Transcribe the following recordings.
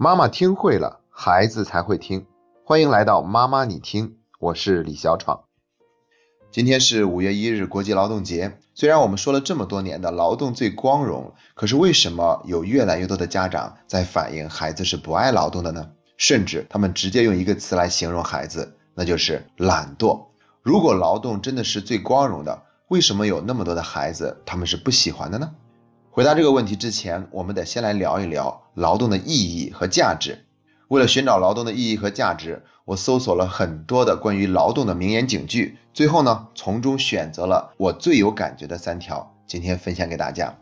妈妈听会了，孩子才会听。欢迎来到妈妈你听，我是李小闯。今天是五月一日，国际劳动节。虽然我们说了这么多年的劳动最光荣，可是为什么有越来越多的家长在反映孩子是不爱劳动的呢？甚至他们直接用一个词来形容孩子，那就是懒惰。如果劳动真的是最光荣的，为什么有那么多的孩子他们是不喜欢的呢？回答这个问题之前，我们得先来聊一聊劳动的意义和价值。为了寻找劳动的意义和价值，我搜索了很多的关于劳动的名言警句，最后呢，从中选择了我最有感觉的三条，今天分享给大家。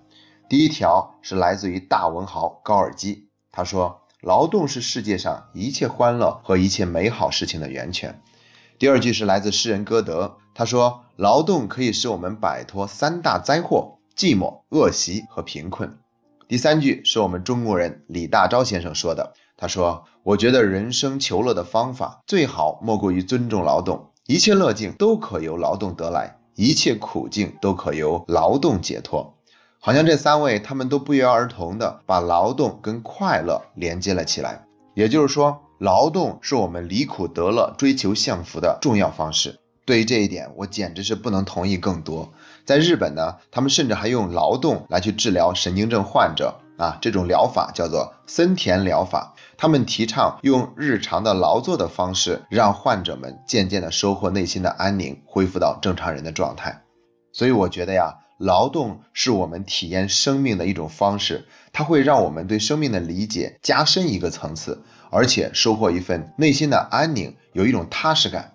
第一条是来自于大文豪高尔基，他说：“劳动是世界上一切欢乐和一切美好事情的源泉。”第二句是来自诗人歌德，他说：“劳动可以使我们摆脱三大灾祸：寂寞、恶习和贫困。”第三句是我们中国人李大钊先生说的。他说：“我觉得人生求乐的方法最好莫过于尊重劳动，一切乐境都可由劳动得来，一切苦境都可由劳动解脱。”好像这三位他们都不约而同的把劳动跟快乐连接了起来。也就是说，劳动是我们离苦得乐、追求幸福的重要方式。对于这一点，我简直是不能同意更多。在日本呢，他们甚至还用劳动来去治疗神经症患者啊，这种疗法叫做森田疗法。他们提倡用日常的劳作的方式，让患者们渐渐的收获内心的安宁，恢复到正常人的状态。所以我觉得呀，劳动是我们体验生命的一种方式，它会让我们对生命的理解加深一个层次，而且收获一份内心的安宁，有一种踏实感。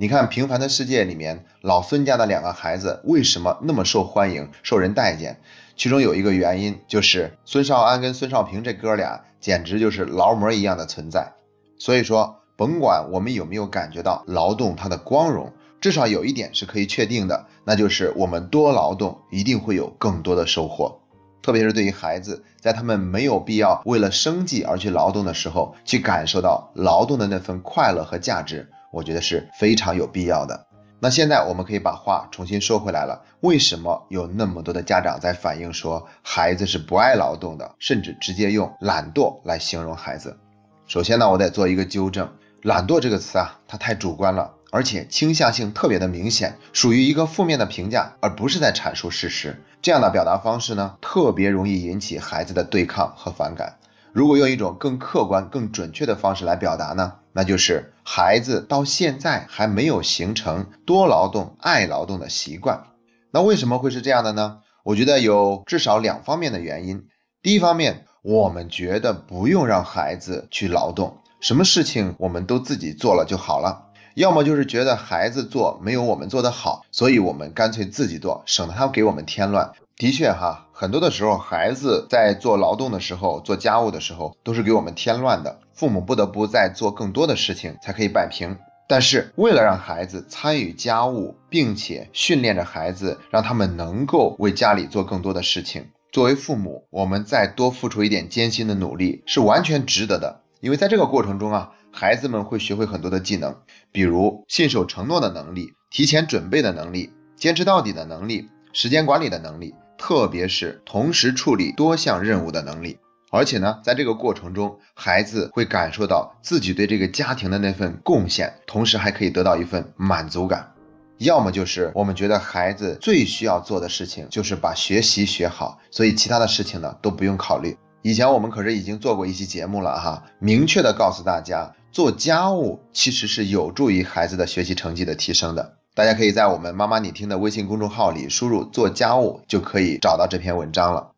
你看《平凡的世界》里面，老孙家的两个孩子为什么那么受欢迎、受人待见？其中有一个原因就是孙少安跟孙少平这哥俩简直就是劳模一样的存在。所以说，甭管我们有没有感觉到劳动它的光荣，至少有一点是可以确定的，那就是我们多劳动一定会有更多的收获。特别是对于孩子，在他们没有必要为了生计而去劳动的时候，去感受到劳动的那份快乐和价值。我觉得是非常有必要的。那现在我们可以把话重新说回来了。为什么有那么多的家长在反映说孩子是不爱劳动的，甚至直接用懒惰来形容孩子？首先呢，我得做一个纠正，懒惰这个词啊，它太主观了，而且倾向性特别的明显，属于一个负面的评价，而不是在阐述事实。这样的表达方式呢，特别容易引起孩子的对抗和反感。如果用一种更客观、更准确的方式来表达呢？那就是孩子到现在还没有形成多劳动、爱劳动的习惯。那为什么会是这样的呢？我觉得有至少两方面的原因。第一方面，我们觉得不用让孩子去劳动，什么事情我们都自己做了就好了。要么就是觉得孩子做没有我们做的好，所以我们干脆自己做，省得他给我们添乱。的确哈，很多的时候，孩子在做劳动的时候、做家务的时候，都是给我们添乱的。父母不得不再做更多的事情才可以摆平。但是，为了让孩子参与家务，并且训练着孩子，让他们能够为家里做更多的事情，作为父母，我们再多付出一点艰辛的努力，是完全值得的。因为在这个过程中啊，孩子们会学会很多的技能，比如信守承诺的能力、提前准备的能力、坚持到底的能力、时间管理的能力。特别是同时处理多项任务的能力，而且呢，在这个过程中，孩子会感受到自己对这个家庭的那份贡献，同时还可以得到一份满足感。要么就是我们觉得孩子最需要做的事情就是把学习学好，所以其他的事情呢都不用考虑。以前我们可是已经做过一期节目了哈，明确的告诉大家，做家务其实是有助于孩子的学习成绩的提升的。大家可以在我们妈妈你听的微信公众号里输入“做家务”，就可以找到这篇文章了。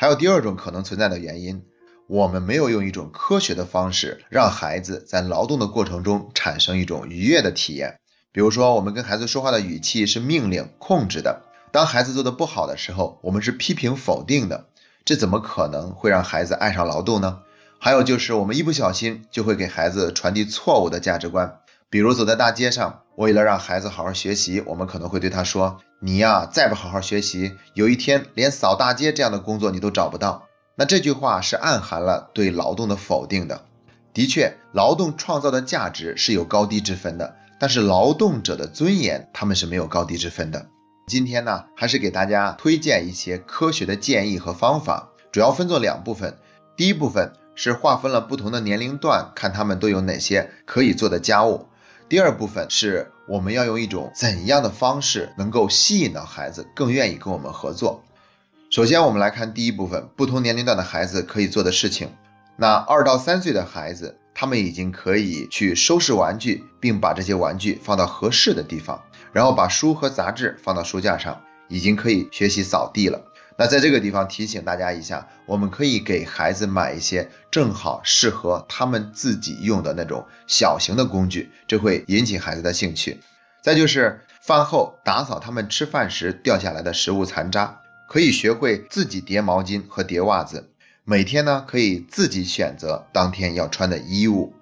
还有第二种可能存在的原因，我们没有用一种科学的方式让孩子在劳动的过程中产生一种愉悦的体验。比如说，我们跟孩子说话的语气是命令、控制的；当孩子做的不好的时候，我们是批评、否定的。这怎么可能会让孩子爱上劳动呢？还有就是，我们一不小心就会给孩子传递错误的价值观。比如走在大街上，为了让孩子好好学习，我们可能会对他说：“你呀，再不好好学习，有一天连扫大街这样的工作你都找不到。”那这句话是暗含了对劳动的否定的。的确，劳动创造的价值是有高低之分的，但是劳动者的尊严他们是没有高低之分的。今天呢，还是给大家推荐一些科学的建议和方法，主要分作两部分。第一部分。是划分了不同的年龄段，看他们都有哪些可以做的家务。第二部分是我们要用一种怎样的方式能够吸引到孩子更愿意跟我们合作。首先，我们来看第一部分，不同年龄段的孩子可以做的事情。那二到三岁的孩子，他们已经可以去收拾玩具，并把这些玩具放到合适的地方，然后把书和杂志放到书架上，已经可以学习扫地了。那在这个地方提醒大家一下，我们可以给孩子买一些正好适合他们自己用的那种小型的工具，这会引起孩子的兴趣。再就是饭后打扫他们吃饭时掉下来的食物残渣，可以学会自己叠毛巾和叠袜子。每天呢可以自己选择当天要穿的衣物。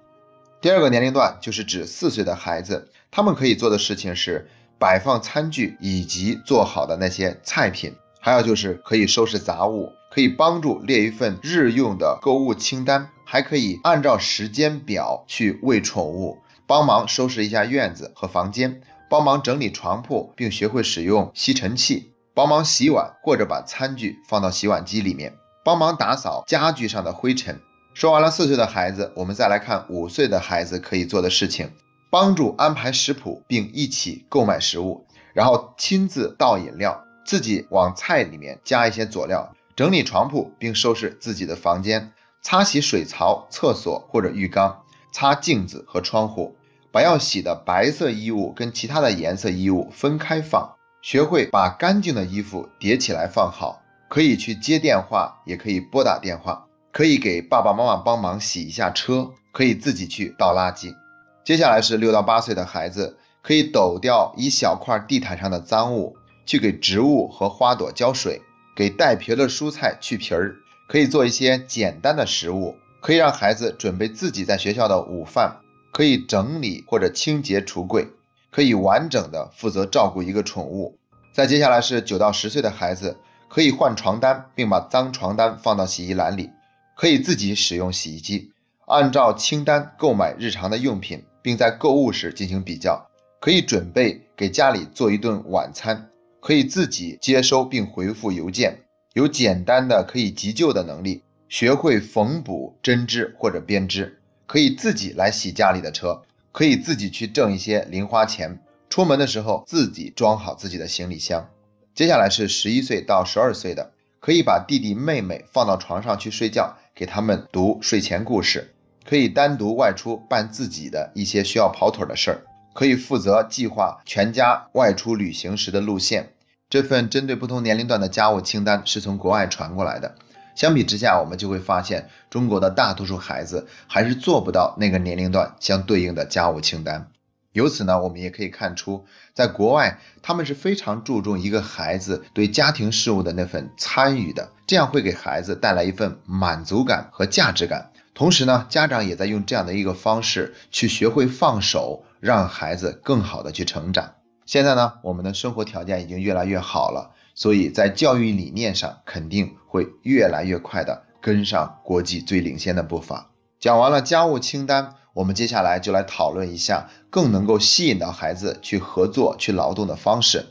第二个年龄段就是指四岁的孩子，他们可以做的事情是摆放餐具以及做好的那些菜品。还有就是可以收拾杂物，可以帮助列一份日用的购物清单，还可以按照时间表去喂宠物，帮忙收拾一下院子和房间，帮忙整理床铺，并学会使用吸尘器，帮忙洗碗或者把餐具放到洗碗机里面，帮忙打扫家具上的灰尘。说完了四岁的孩子，我们再来看五岁的孩子可以做的事情：帮助安排食谱，并一起购买食物，然后亲自倒饮料。自己往菜里面加一些佐料，整理床铺并收拾自己的房间，擦洗水槽、厕所或者浴缸，擦镜子和窗户，把要洗的白色衣物跟其他的颜色衣物分开放，学会把干净的衣服叠起来放好，可以去接电话，也可以拨打电话，可以给爸爸妈妈帮忙洗一下车，可以自己去倒垃圾。接下来是六到八岁的孩子，可以抖掉一小块地毯上的脏物。去给植物和花朵浇水，给带皮的蔬菜去皮儿，可以做一些简单的食物，可以让孩子准备自己在学校的午饭，可以整理或者清洁橱柜，可以完整的负责照顾一个宠物。再接下来是九到十岁的孩子，可以换床单，并把脏床单放到洗衣篮里，可以自己使用洗衣机，按照清单购买日常的用品，并在购物时进行比较，可以准备给家里做一顿晚餐。可以自己接收并回复邮件，有简单的可以急救的能力，学会缝补针织或者编织，可以自己来洗家里的车，可以自己去挣一些零花钱，出门的时候自己装好自己的行李箱。接下来是十一岁到十二岁的，可以把弟弟妹妹放到床上去睡觉，给他们读睡前故事，可以单独外出办自己的一些需要跑腿的事儿，可以负责计划全家外出旅行时的路线。这份针对不同年龄段的家务清单是从国外传过来的。相比之下，我们就会发现，中国的大多数孩子还是做不到那个年龄段相对应的家务清单。由此呢，我们也可以看出，在国外他们是非常注重一个孩子对家庭事务的那份参与的，这样会给孩子带来一份满足感和价值感。同时呢，家长也在用这样的一个方式去学会放手，让孩子更好的去成长。现在呢，我们的生活条件已经越来越好了，所以在教育理念上肯定会越来越快的跟上国际最领先的步伐。讲完了家务清单，我们接下来就来讨论一下更能够吸引到孩子去合作、去劳动的方式。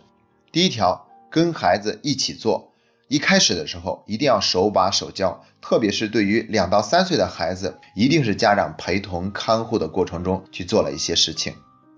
第一条，跟孩子一起做，一开始的时候一定要手把手教，特别是对于两到三岁的孩子，一定是家长陪同看护的过程中去做了一些事情。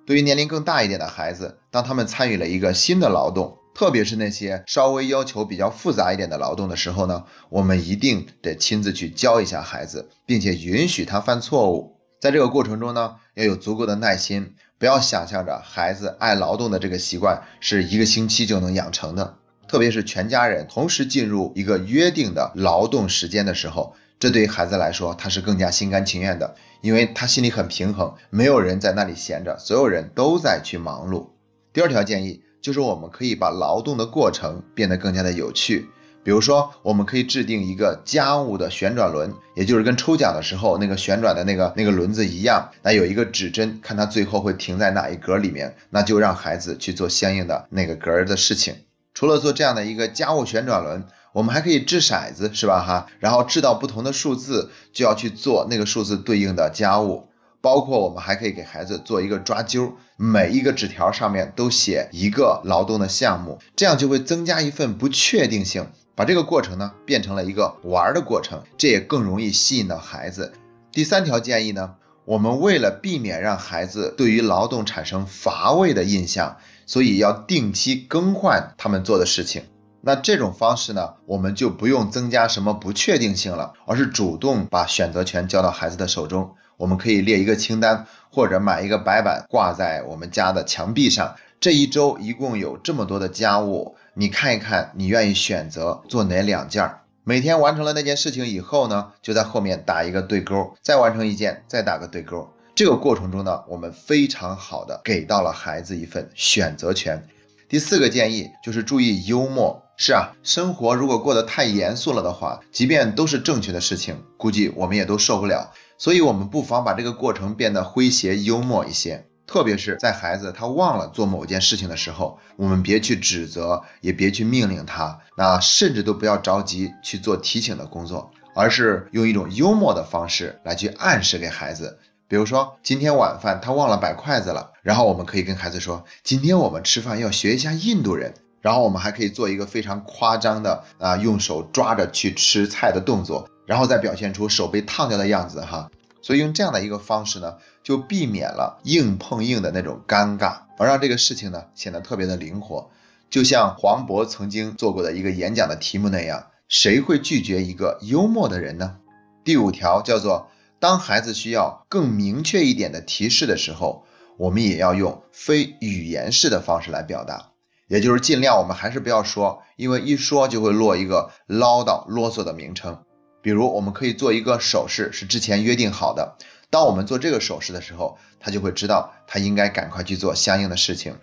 对于年龄更大一点的孩子，当他们参与了一个新的劳动，特别是那些稍微要求比较复杂一点的劳动的时候呢，我们一定得亲自去教一下孩子，并且允许他犯错误。在这个过程中呢，要有足够的耐心，不要想象着孩子爱劳动的这个习惯是一个星期就能养成的。特别是全家人同时进入一个约定的劳动时间的时候。这对于孩子来说，他是更加心甘情愿的，因为他心里很平衡，没有人在那里闲着，所有人都在去忙碌。第二条建议就是，我们可以把劳动的过程变得更加的有趣，比如说，我们可以制定一个家务的旋转轮，也就是跟抽奖的时候那个旋转的那个那个轮子一样，那有一个指针，看它最后会停在哪一格里面，那就让孩子去做相应的那个格儿的事情。除了做这样的一个家务旋转轮。我们还可以掷骰子，是吧哈？然后掷到不同的数字，就要去做那个数字对应的家务。包括我们还可以给孩子做一个抓阄，每一个纸条上面都写一个劳动的项目，这样就会增加一份不确定性。把这个过程呢变成了一个玩的过程，这也更容易吸引到孩子。第三条建议呢，我们为了避免让孩子对于劳动产生乏味的印象，所以要定期更换他们做的事情。那这种方式呢，我们就不用增加什么不确定性了，而是主动把选择权交到孩子的手中。我们可以列一个清单，或者买一个白板挂在我们家的墙壁上。这一周一共有这么多的家务，你看一看，你愿意选择做哪两件？每天完成了那件事情以后呢，就在后面打一个对勾，再完成一件，再打个对勾。这个过程中呢，我们非常好的给到了孩子一份选择权。第四个建议就是注意幽默。是啊，生活如果过得太严肃了的话，即便都是正确的事情，估计我们也都受不了。所以，我们不妨把这个过程变得诙谐幽默一些。特别是在孩子他忘了做某件事情的时候，我们别去指责，也别去命令他，那甚至都不要着急去做提醒的工作，而是用一种幽默的方式来去暗示给孩子。比如说，今天晚饭他忘了摆筷子了，然后我们可以跟孩子说，今天我们吃饭要学一下印度人。然后我们还可以做一个非常夸张的啊，用手抓着去吃菜的动作，然后再表现出手被烫掉的样子哈。所以用这样的一个方式呢，就避免了硬碰硬的那种尴尬，而让这个事情呢显得特别的灵活。就像黄渤曾经做过的一个演讲的题目那样，谁会拒绝一个幽默的人呢？第五条叫做，当孩子需要更明确一点的提示的时候，我们也要用非语言式的方式来表达。也就是尽量我们还是不要说，因为一说就会落一个唠叨啰嗦的名称。比如我们可以做一个手势，是之前约定好的。当我们做这个手势的时候，他就会知道他应该赶快去做相应的事情。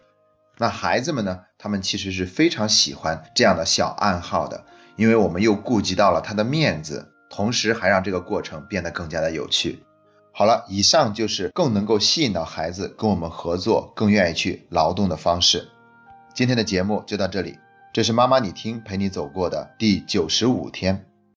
那孩子们呢？他们其实是非常喜欢这样的小暗号的，因为我们又顾及到了他的面子，同时还让这个过程变得更加的有趣。好了，以上就是更能够吸引到孩子跟我们合作，更愿意去劳动的方式。今天的节目就到这里，这是妈妈你听陪你走过的第九十五天。